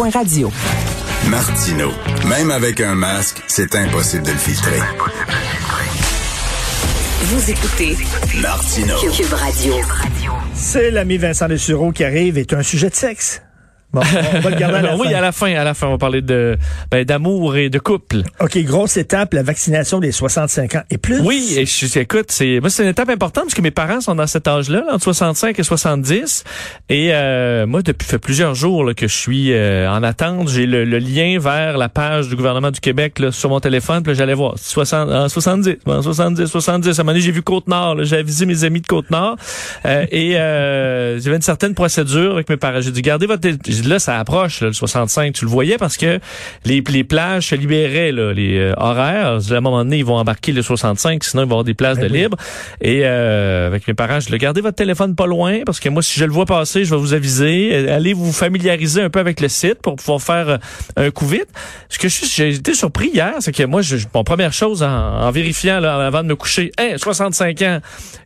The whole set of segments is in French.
cube.radio. Martino. Même avec un masque, c'est impossible de le filtrer. Vous écoutez Martino. Cube Radio. C'est l'ami Vincent Dessureau qui arrive est un sujet de sexe. Bon, on va le garder à la oui, fin. à la fin, à la fin, on va parler de ben, d'amour et de couple. OK, grosse étape, la vaccination des 65 ans et plus. Oui, et je, écoute, c'est moi c'est une étape importante parce que mes parents sont dans cet âge-là, là, entre 65 et 70, et euh, moi depuis fait plusieurs jours là, que je suis euh, en attente. J'ai le, le lien vers la page du gouvernement du Québec là, sur mon téléphone, puis là, j'allais voir 60, en 70, en 70, 70. À un moment donné, j'ai vu Côte-Nord, j'ai avisé mes amis de Côte-Nord, euh, et euh, j'avais une certaine procédure avec mes parents. J'ai dit gardez votre là ça approche là, le 65, tu le voyais parce que les, les plages se libéraient là, les euh, horaires. À un moment donné, ils vont embarquer le 65, sinon ils vont avoir des places Ben de oui. libre. Et euh, avec mes parents, je dis gardez votre téléphone pas loin parce que moi, si je le vois passer, je vais vous aviser. Euh, Allez vous familiariser un peu avec le site pour pouvoir faire euh, un coup vite. Ce que je suis, j'ai été surpris hier, c'est que moi, je, mon première chose en, en vérifiant là, avant de me coucher, hein, 65 ans.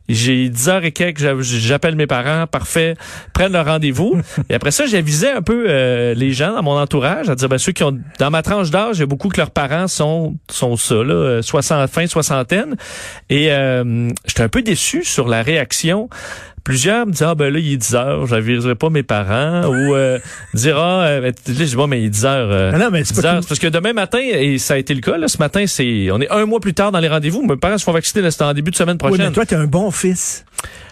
J'ai 10 heures et quelques, j'a- j'appelle mes parents, parfait, prennent le rendez-vous. et après ça, j'avisais un peu euh, les gens dans mon entourage, à dire ben, ceux qui ont dans ma tranche d'âge, a beaucoup que leurs parents sont sont ça là, euh, 60 fin soixantaine. Et euh, j'étais un peu déçu sur la réaction. Plusieurs me disaient ah ben là il est 10 heures, j'aviserai pas mes parents ou euh, dire ah euh, ben, je dis bon mais il est 10 heures. euh, Mais non, mais c'est 10 pas heures. C'est parce que demain matin et ça a été le cas là, ce matin c'est on est un mois plus tard dans les rendez-vous. Mes parents se font vacciner c'était en début de semaine Oui, prochaine. mais toi, t'es un bon fils.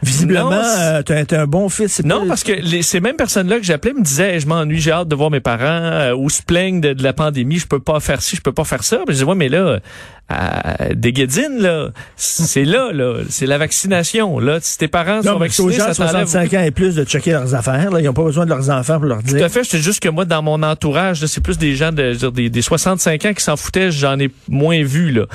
Visiblement, c'est- euh, t'es t'es un bon fils. C'est Non, parce que les, ces mêmes personnes-là que j'appelais me disaient, je m'ennuie, j'ai hâte de voir mes parents, euh, ou se plaignent de, de la pandémie, je peux pas faire ci, je peux pas faire ça. Puis je dis, ouais, mais là, à des guédines, là, c'est là, là, c'est la vaccination. Là, si tes parents Non, sont vaccinés, gens de ça t'enlève 65 ans et plus de checker leurs affaires. Là. Ils n'ont pas besoin de leurs enfants pour leur tout dire. à fait, c'est juste que moi, dans mon entourage, c'est plus des gens de, des, des 65 ans qui s'en foutaient, j'en ai moins vu, là.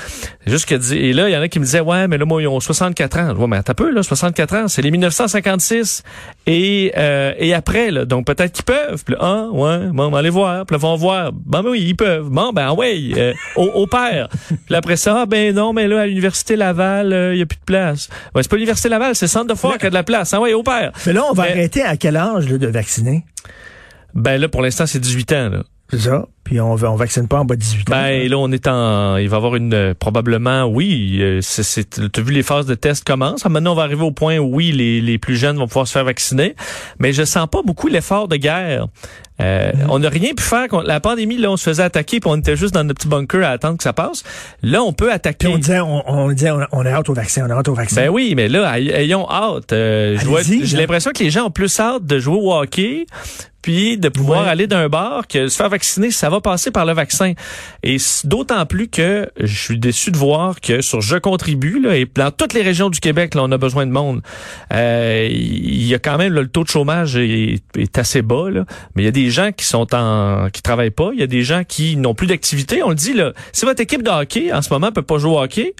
Juste que, et là, il y en a qui me disaient, ouais, mais là, moi, ils ont 64 ans. Ouais, mais t'as peu, là, 64 ans, c'est les 1956 et, euh, et après, là. Donc, peut-être qu'ils peuvent. Puis là, ah, ouais, bon, allez voir. Puis là, vont voir. Bon, ben oui, ils peuvent. Bon, ben, ouais, euh, au, au père. Puis après ça, ah, ben non, mais là, à l'Université Laval, euh, il y a plus de place. Ouais, c'est pas l'Université Laval, c'est le Centre de foire qui a de la place. Ah, ouais, au père. Mais là, on va Mais- arrêter à quel âge là, de vacciner? Ben là, pour l'instant, c'est 18 ans, là. C'est ça. Puis on on vaccine pas en bas de 18 ans. Ben là, on est en, il va y avoir une euh, probablement, oui. Euh, c'est, c'est, t'as vu les phases de test commencent. Ah, Maintenant, on va arriver au point où oui, les, les plus jeunes vont pouvoir se faire vacciner, mais je sens pas beaucoup l'effort de guerre. Euh, On n'a rien pu faire contre la pandémie. Là, on se faisait attaquer, puis on était juste dans notre petit bunker à attendre que ça passe. Là, on peut attaquer. Puis on disait, on, on disait, on, est hâte au vaccin, on est hâte au vaccin. Ben oui, mais là, ay- ayons hâte. Euh, J'ai l'impression que les gens ont plus hâte de jouer au hockey, puis de pouvoir Ouais. aller d'un bar que se faire vacciner, ça va passer par le vaccin. Et d'autant plus que je suis déçu de voir que sur Je contribue, là, et dans toutes les régions du Québec, là, on a besoin de monde. Euh, Il y a quand même là, le taux de chômage est, est assez bas, là, mais il y a des gens qui sont en qui travaillent pas, il y a des gens qui n'ont plus d'activité. On le dit là, si votre équipe de hockey en ce moment peut pas jouer au hockey,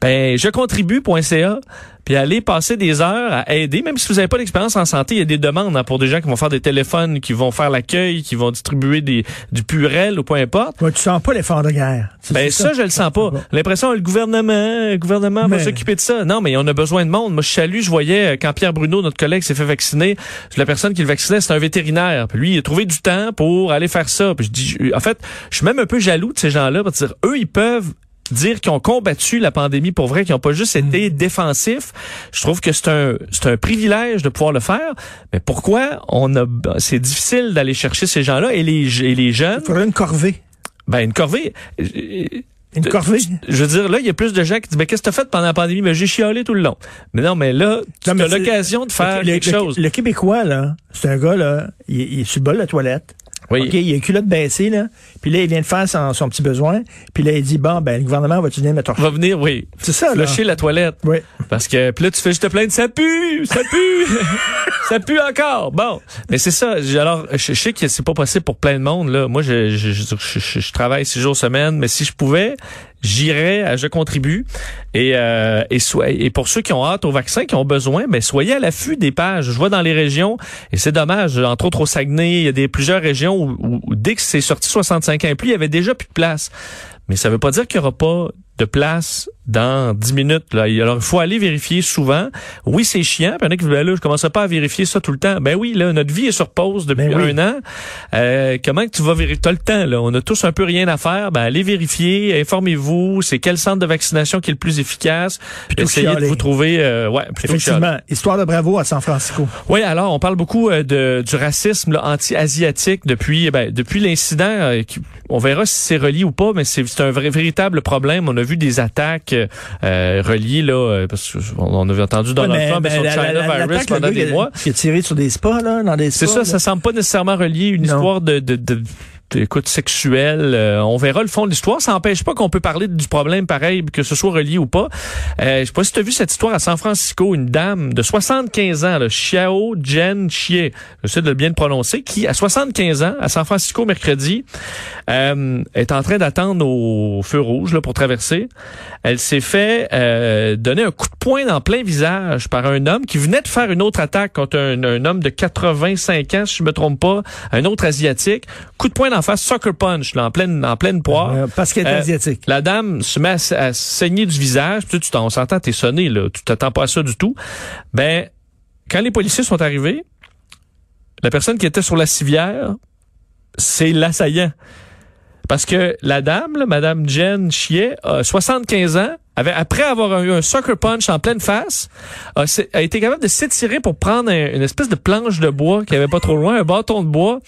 ben je contribue.ca puis aller passer des heures à aider même si vous n'avez pas d'expérience en santé il y a des demandes hein, pour des gens qui vont faire des téléphones qui vont faire l'accueil qui vont distribuer des du purel ou peu importe Ouais, tu sens pas l'effort de guerre. Ben c'est ça, je le sens pas. L'impression le gouvernement, le gouvernement va s'occuper de ça. Non, mais on a besoin de monde. Moi, je salue, je voyais euh, quand Pierre Bruno, notre collègue, s'est fait vacciner. La personne qui le vaccinait, c'est un vétérinaire. Puis lui, il a trouvé du temps pour aller faire ça. Puis je dis, je- en fait, je suis même un peu jaloux de ces gens-là parce dire, eux, ils peuvent dire qu'ils ont combattu la pandémie pour vrai, qu'ils n'ont pas juste été défensifs. Je trouve que c'est un c'est un privilège de pouvoir le faire. Mais pourquoi on a c'est difficile d'aller chercher ces gens-là et les et les jeunes? Il faudrait une corvée. ben une corvée euh, Une corvée. je veux dire, là, il y a plus de gens qui disent, mais qu'est-ce que t'as fait pendant la pandémie? Mais j'ai chialé tout le long. Mais non, mais là, tu as l'occasion de faire le, quelque le- chose. Le Québécois, là, c'est un gars, là, il, il est sur le bol de la toilette. Oui. OK, il a les culottes baissées, là. Puis là, il vient de faire son, son petit besoin. Puis là, il dit, bon, ben, le gouvernement va-tu venir me torcher? Va venir, oui. C'est ça, là. Flusher la toilette. Oui. Parce que, puis là, tu fais juste te plaindre, ça pue, ça pue, ça pue encore. Bon. Mais c'est ça. Alors, je, sais que c'est pas possible pour plein de monde, là. Moi, je, je- je- je travaille six jours semaine, mais si je pouvais, j'irais à Je contribue. Et, euh, et, et pour ceux qui ont hâte au vaccin, qui ont besoin, ben, soyez à l'affût des pages. Je vois dans les régions, et c'est dommage, entre autres au Saguenay, il y a des plusieurs régions où, dès que c'est sorti 65 ans et plus, il y avait déjà plus de place. Mais ça veut pas dire qu'il y aura pas de place dans 10 minutes. Là. Alors, il faut aller vérifier souvent. Oui, c'est chiant. Puis il y en a qui disent, ben là, je commencerai pas à vérifier ça tout le temps. Ben oui, là, notre vie est sur pause depuis Ben oui. un an. Euh, comment que tu vas vérifier? T'as le temps, là. On a tous un peu rien à faire. Ben, allez vérifier, informez-vous. C'est quel centre de vaccination qui est le plus efficace? Plutôt Essayez de vous trouver, euh, ouais. Effectivement, histoire de bravo à San Francisco. Oui, alors on parle beaucoup euh, de, du racisme anti-asiatique depuis ben, depuis l'incident. euh, on verra si c'est relié ou pas, mais c'est c'est un vrai, véritable problème. On a vu des attaques euh, reliées là, euh, parce qu'on on avait entendu Donald Ouais, mais- Trump et mais son China la- la- virus pendant des mois. Qui a tiré sur des spas, là, dans des. C'est ça, là. ça semble pas nécessairement relié une Non. histoire de, de, de écoute sexuelle. Euh, on verra le fond de l'histoire. Ça n'empêche pas qu'on peut parler du problème pareil, que ce soit relié ou pas. Euh, je sais pas si tu as vu cette histoire à San Francisco, une dame de 75 ans, là, Xiao Jen Chie, j'essaie de bien le prononcer, qui à 75 ans, à San Francisco mercredi, euh, est en train d'attendre au feu rouge là, pour traverser. Elle s'est fait euh, donner un coup de poing dans plein visage par un homme qui venait de faire une autre attaque contre un, un homme de 85 ans, si je me trompe pas, un autre asiatique. Coup de poing d'en face, sucker punch, là, en pleine, en pleine poire. Euh, parce qu'elle est Euh, asiatique. La dame se met à, à saigner du visage. Puis tu t'en- on s'entend, t'es sonné, là. Tu t'attends pas à ça du tout. Ben, quand les policiers sont arrivés, la personne qui était sur la civière, c'est l'assaillant. Parce que la dame, là, Madame Jen Chier, a 75 ans, avait, après avoir eu un sucker punch en pleine face, a, été capable de s'étirer pour prendre un- une espèce de planche de bois qui avait pas trop loin, un bâton de bois,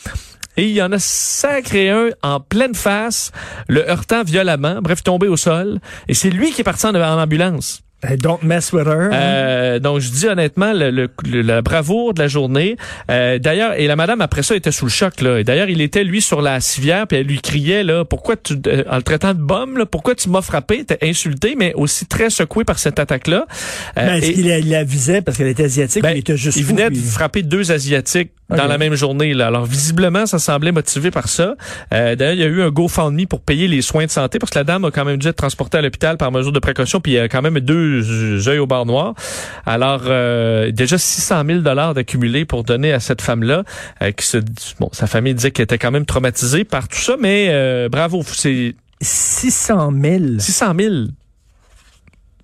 et il y en a sacré un en pleine face, le heurtant violemment, bref, tombé au sol. Et c'est lui qui est parti en, en ambulance. Hey, Don't mess with her. Euh, donc, je dis honnêtement, le, le- le- la bravoure de la journée. Euh, d'ailleurs, et la madame, après ça, était sous le choc. Là. Et d'ailleurs, il était, lui, sur la civière, puis elle lui criait, là, pourquoi tu, euh, en le traitant de bombe, là, pourquoi tu m'as frappé? T'es insulté, mais aussi très secoué par cette attaque-là. Euh, Ben, est-ce qu'il la, il la visait parce qu'elle était asiatique ben, ou il était juste il fou, venait puis- de frapper deux Asiatiques dans la même journée. Là. Alors, visiblement, ça semblait motivé par ça. Euh, D'ailleurs, il y a eu un GoFundMe pour payer les soins de santé parce que la dame a quand même dû être transportée à l'hôpital par mesure de précaution, puis il y a quand même deux œils au bar noir. Alors, euh, déjà 600 000 dollars d'accumulés pour donner à cette femme-là, euh, qui se, bon, sa famille disait qu'elle était quand même traumatisée par tout ça, mais euh, bravo, c'est 600 000. 600 000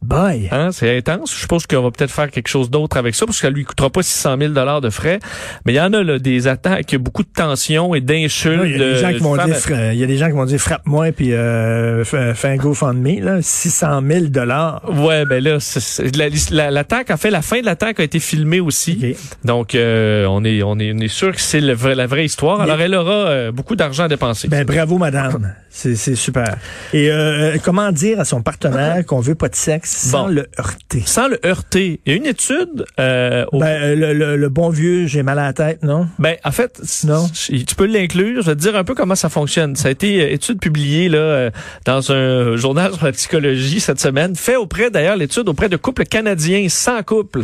Boy. Hein, c'est intense. Je suppose qu'on va peut-être faire quelque chose d'autre avec ça, parce que ça lui coûtera pas 600 000 dollars de frais. Mais il y en a là, des attaques, beaucoup de tensions et d'insultes. Il y a des de gens qui vont femmes- dire, fra- il y a des gens qui vont dire frappe-moi puis euh, fais un GoFundMe là, 600 000 dollars. Ouais, ben là, c'est- c'est- la- la- l'attaque, en fait, la fin de l'attaque a été filmée aussi. Ok. Donc, euh, on est, on est, on est sûr que c'est la vraie histoire. Alors, elle aura euh, beaucoup d'argent à dépenser. Ben bravo madame, c'est super. Et euh, comment dire à son partenaire qu'on veut pas de sexe sans le heurter? Sans le heurter. Il y a une étude euh, au Ben euh, le, le- le bon vieux, j'ai mal à la tête, non? Ben, en fait, Non? tu peux l'inclure. Je vais te dire un peu comment ça fonctionne. Ça a été euh, étude publiée là euh, dans un journal sur la psychologie cette semaine, fait auprès d'ailleurs l'étude auprès de couples canadiens, 100 couples,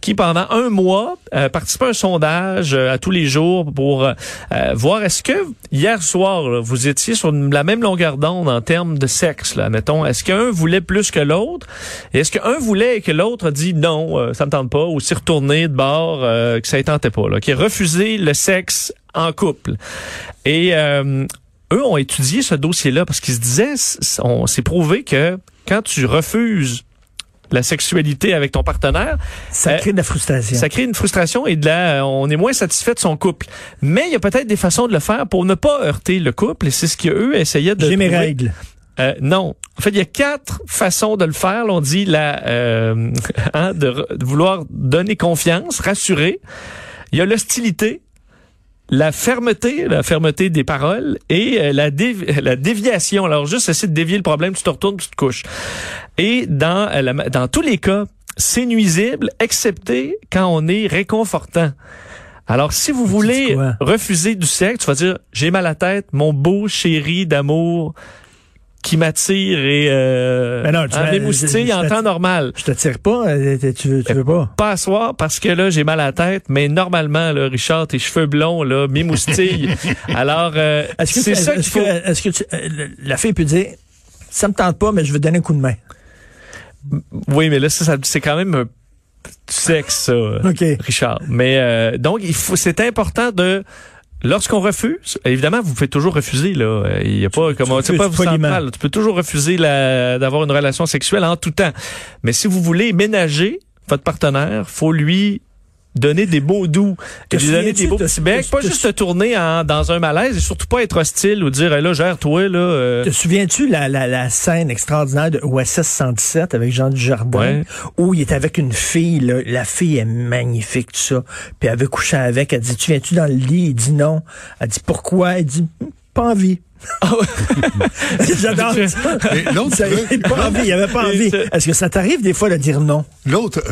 qui pendant un mois euh, participaient à un sondage euh, à tous les jours pour euh, euh, voir est-ce que hier soir là, vous étiez sur une- même longueur d'onde en termes de sexe. Là, mettons, est-ce qu'un voulait plus que l'autre? Est-ce qu'un voulait et que l'autre a dit non, euh, ça me tente pas, ou s'y retourner de bord, euh, que ça ne tentait pas, là, qui a refusé le sexe en couple? Et euh, eux ont étudié ce dossier-là parce qu'ils se disaient, on s'est prouvé que quand tu refuses la sexualité avec ton partenaire, Ça Euh, crée de la frustration. ça crée une frustration et de la, on est moins satisfait de son couple. Mais il y a peut-être des façons de le faire pour ne pas heurter le couple et c'est ce qu'eux essayaient de J'ai mes règles. Euh, non. En fait, il y a quatre façons de le faire. Là, on dit la, euh, hein, de, de vouloir donner confiance, rassurer. Il y a l'hostilité, la fermeté, la fermeté des paroles et euh, la, dévi- la déviation. Alors, juste essayer de dévier le problème, tu te retournes, tu te couches. Et dans, euh, la- dans tous les cas, c'est nuisible, excepté quand on est réconfortant. Alors, si vous voulez refuser du sexe, tu vas dire, j'ai mal à la tête, mon beau chéri d'amour qui m'attire et euh, Ben non, tu hein, je en temps normal. Je te tire pas, euh, tu veux, tu veux pas? Pas à soir parce que là, j'ai mal à la tête, mais normalement, là, Richard, tes cheveux blonds, là, m'émoustillent. Alors, euh, Est-ce que, c'est ça qu'il faut. est-ce que tu- euh, la fille peut dire, ça me tente pas, mais je te donner un coup de main. Oui, mais là, ça, ça- c'est quand même un sexe, ça, euh, OK. Richard. Mais euh, donc, il faut, c'est important de Lorsqu'on refuse, évidemment, vous pouvez toujours refuser. Là, il y a pas comment, tu pas vous mal. Tu peux toujours refuser la- d'avoir une relation sexuelle en tout temps. Mais si vous voulez ménager votre partenaire, faut lui donner des beaux doux, Te lui donner des beaux petits becs, pas te- juste se tourner en- dans un malaise et surtout pas être hostile ou dire Hey, là gère-toi là. euh, Te souviens-tu la, la, la scène extraordinaire de OSS 117 avec Jean Dujardin? Ouais. où il est avec une fille, là, la fille est magnifique, tout ça, puis elle veut coucher avec, elle dit, tu viens-tu dans le lit? Il dit non. Elle dit, pourquoi? Il dit, pas envie. J'adore ça. Et l'autre Ça, avait pas envie, il avait pas envie. Est-ce que ça t'arrive des fois de dire non? L'autre.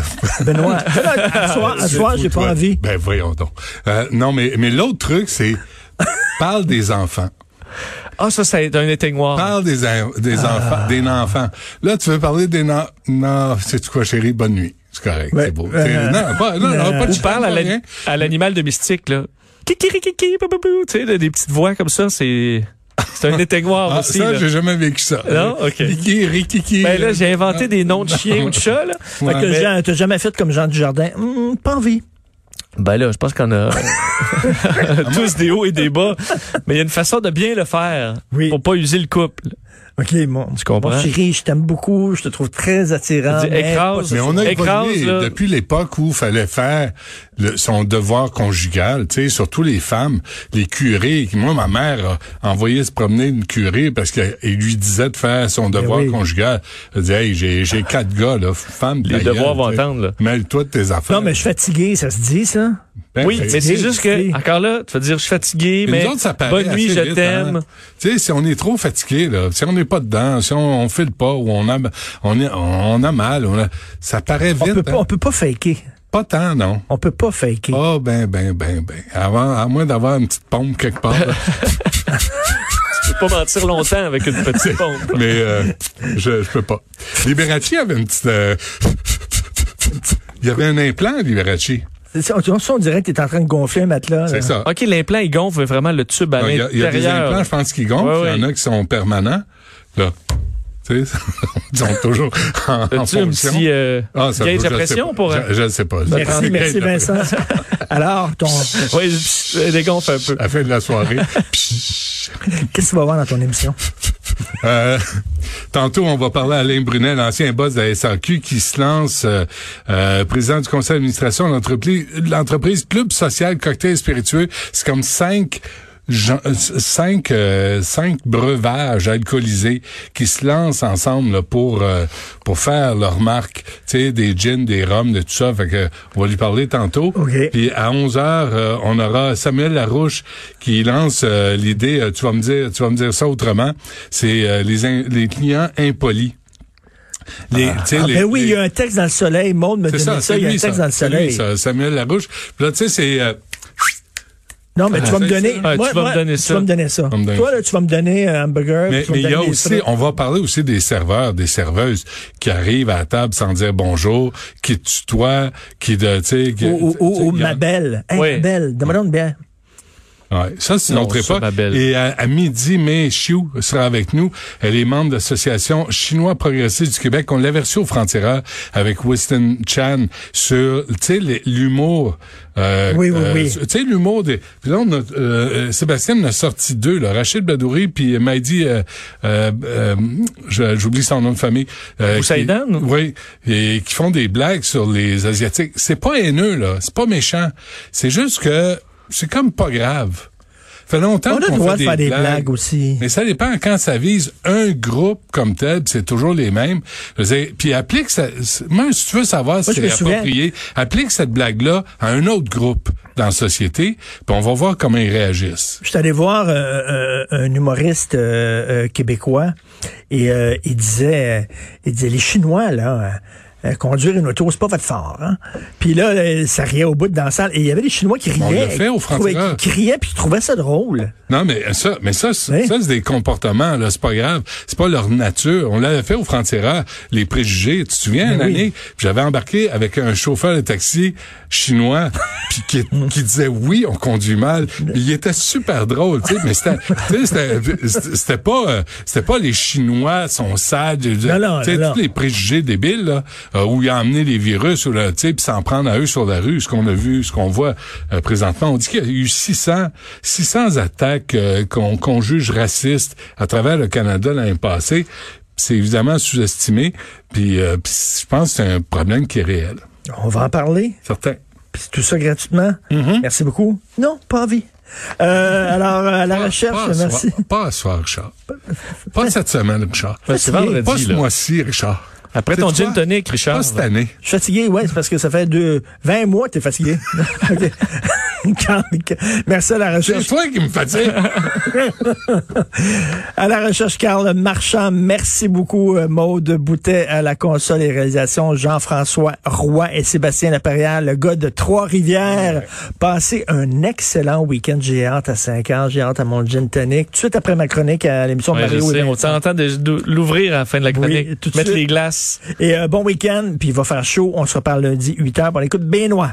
Benoît, à soir, à soir, j'ai pas envie. Ben voyons donc. Euh, non, mais, mais l'autre truc, c'est parle des enfants. Ah ça c'est un éteignoir. Parle des, des Ah. enfants, des enfants. Là, tu veux parler des non, non, c'est quoi, chérie, bonne nuit. C'est correct, Ouais. c'est beau. Euh, non, pas, non, non, pas de parle la- rien. à l'animal domestique là. Kikirikiki, tu sais des petites voix comme ça, c'est c'est un éteignoir Ah, aussi. ça, j'ai jamais vécu ça. Non? OK. Kiki, rikiki. Ben là, j'ai inventé des noms de chiens ou de chats, là. Fait que Mais- t'as jamais fait comme Jean Dujardin? Hum, pas envie. Ben là, je pense qu'on a tous des hauts et des bas. Mais il y a une façon de bien le faire Oui. pour pas user le couple. OK, mon, Tu comprends? mon chéri, je t'aime beaucoup, je te trouve très attirant. Dis, mais écrase. on a Écrase, évolué là. depuis l'époque où fallait faire le- son devoir conjugal, tu sais, surtout les femmes, les curés. Moi, ma mère a envoyé se promener une curée parce qu'elle lui disait de faire son devoir oui. conjugal. Elle disait, hey, j'ai, j'ai quatre gars, là, femme. Les devoirs vont attendre, là. Mêle-toi de tes affaires. Non, mais je suis fatigué, ça se dit, ça? Ben, oui, mais c'est juste que, encore là, tu vas dire, je suis fatigué, Mais autres, ça paraît bonne nuit, je vite, t'aime. hein. Tu sais, si on est trop fatigué, là, si on n'est pas dedans, si on, on file pas ou on a, on est, on a mal, on a- ça paraît On vite. peut, pas, hein. on peut pas faker. Pas tant, non. On peut pas faker. Oh, ben, ben, ben, ben. Avant, à moins d'avoir une petite pompe quelque part. Tu peux pas mentir longtemps avec une petite pompe. mais euh, je, je peux pas. Liberace avait une petite... euh, Il y avait un implant, Liberace. C'est ça, on, on dirait que t'es en train de gonfler un matelas. C'est ça. OK, l'implant, il gonfle vraiment le tube à Non, Il y, a- il y a des l'intérieur. implants, je pense, qui gonflent. Ouais, Il y en a qui sont permanents. Là. Tu sais, toujours en, en As-tu un fonction. petit euh, Ah, peut- de pression pour... euh, Je, ne sais pas. Merci, merci Vincent. Alors, ton, Oui, dégonfle un peu. À la fin de la soirée. qu'est-ce que tu vas voir dans ton émission? Euh, tantôt, on va parler à Alain Brunet, l'ancien boss de la SAQ, qui se lance euh, euh, président du conseil d'administration de l'entreprise, de l'entreprise Club Social Cocktail Spiritueux. C'est comme cinq cinq euh, cinq breuvages alcoolisés qui se lancent ensemble là, pour euh, pour faire leur marque, tu sais des gins, des rums, de tout ça. Fait que on va lui parler tantôt. OK. Puis à 11 heures, euh, on aura Samuel Larouche qui lance euh, l'idée. euh, tu vas me dire, tu vas me dire ça autrement. C'est euh, les les clients impolis. Les, sais, Ah, les- ben oui, les- il y a un texte dans le soleil. Maud me dit ça, il y a un texte ça. dans le C'est lui, soleil. ça, Samuel Larouche. Puis là, tu sais, c'est euh, Non, mais tu Ah, vas me c'est donner. ça. Ah, tu vas me donner tu ça. vas me donner ça. vas me donner Toi, là, tu vas me donner un hamburger. Mais tu il y a aussi, on va parler aussi des serveurs, des serveuses qui arrivent à la table sans dire bonjour, qui tutoient, qui de, tu sais, qui- Ou, ou, tu ou a- ma belle. Hey, Oui. ma belle, demande une bière. Ouais, ça, c'est notre ça, époque. ma belle. Et à, à midi, Mei Chiu sera avec nous. Elle est membre de l'association chinois progressiste du Québec. On l'avait reçu au Frontières avec Winston Chan sur, tu sais, l'humour. euh, Oui, oui, euh, oui. Tu sais, l'humour des... Puis là, on a, euh, Sébastien en a sorti deux, là. Rachid Badouri puis Maïdi, euh, euh, euh, j'oublie son nom de famille. Euh, Boussaïdan? Oui, et qui font des blagues sur les Asiatiques. C'est pas haineux, là. C'est pas méchant. C'est juste que c'est comme pas grave. fait longtemps On a le qu'on droit fait de faire des blagues aussi. mais ça dépend quand ça vise un groupe comme tel, c'est toujours les mêmes. Je veux dire, puis applique ça. Moi, si tu veux savoir si c'est approprié, applique cette blague-là à un autre groupe dans la société, puis on va voir comment ils réagissent. Je suis allé voir euh, euh, un humoriste euh, québécois et il disait, il disait les Chinois là. Euh, conduire une auto, c'est pas votre fort. Hein? Puis là, euh, ça riait au bout de dans la salle. Et il y avait des Chinois qui riaient. On l'a fait au qui qui riaient puis qui trouvaient ça drôle. Non, mais ça, mais ça, Oui. ça c'est des comportements là, c'est pas grave, c'est pas leur nature. On l'avait fait au Frontières, les préjugés. Tu te souviens Mais une Ben oui. année, j'avais embarqué avec un chauffeur de taxi chinois, puis qui, qui disait oui, on conduit mal. Il était super drôle, tu sais, mais c'était, tu sais, c'était, c'était- c'était pas, euh, c'était pas les Chinois sont sales, Non, non, tu sais, non, non. tous les préjugés débiles là. Euh, où il a emmené les virus, ou le, puis s'en prendre à eux sur la rue, ce qu'on a vu, ce qu'on voit euh, présentement. On dit qu'il y a eu 600, 600 attaques euh, qu'on juge racistes à travers le Canada l'année passée. C'est évidemment sous-estimé, puis je pense que c'est un problème qui est réel. On va en parler. Certain. Puis tout ça gratuitement. Mm-hmm. Merci beaucoup. Non, pas envie. Euh, alors, à la recherche, merci. pas ce soir, Richard. Pas cette semaine, Richard. vendredi, Pas ce mois-ci, Richard. Après ton gin tonic, Richard. Pas cette année. Je suis fatigué, ouais, c'est parce que ça fait deux, 20 mois que t'es fatigué. Merci à la recherche. C'est toi qui me fatigue. à la recherche, Carl Marchand. Merci beaucoup, euh, Maude Boutet à la console et réalisation, Jean-François Roy et Sébastien Laperrière, le gars de Trois-Rivières. Passez un excellent week-end. J'ai hâte à 5 heures. J'ai hâte à mon gin tonic. Tout de suite après ma chronique à l'émission ouais, de Mario. on s'entend de, l'ouvrir à la fin de la chronique. Oui, tout Mettre les glaces. Et euh, bon week-end. Puis il va faire chaud. On se reparle lundi 8 h. On écoute Benoît.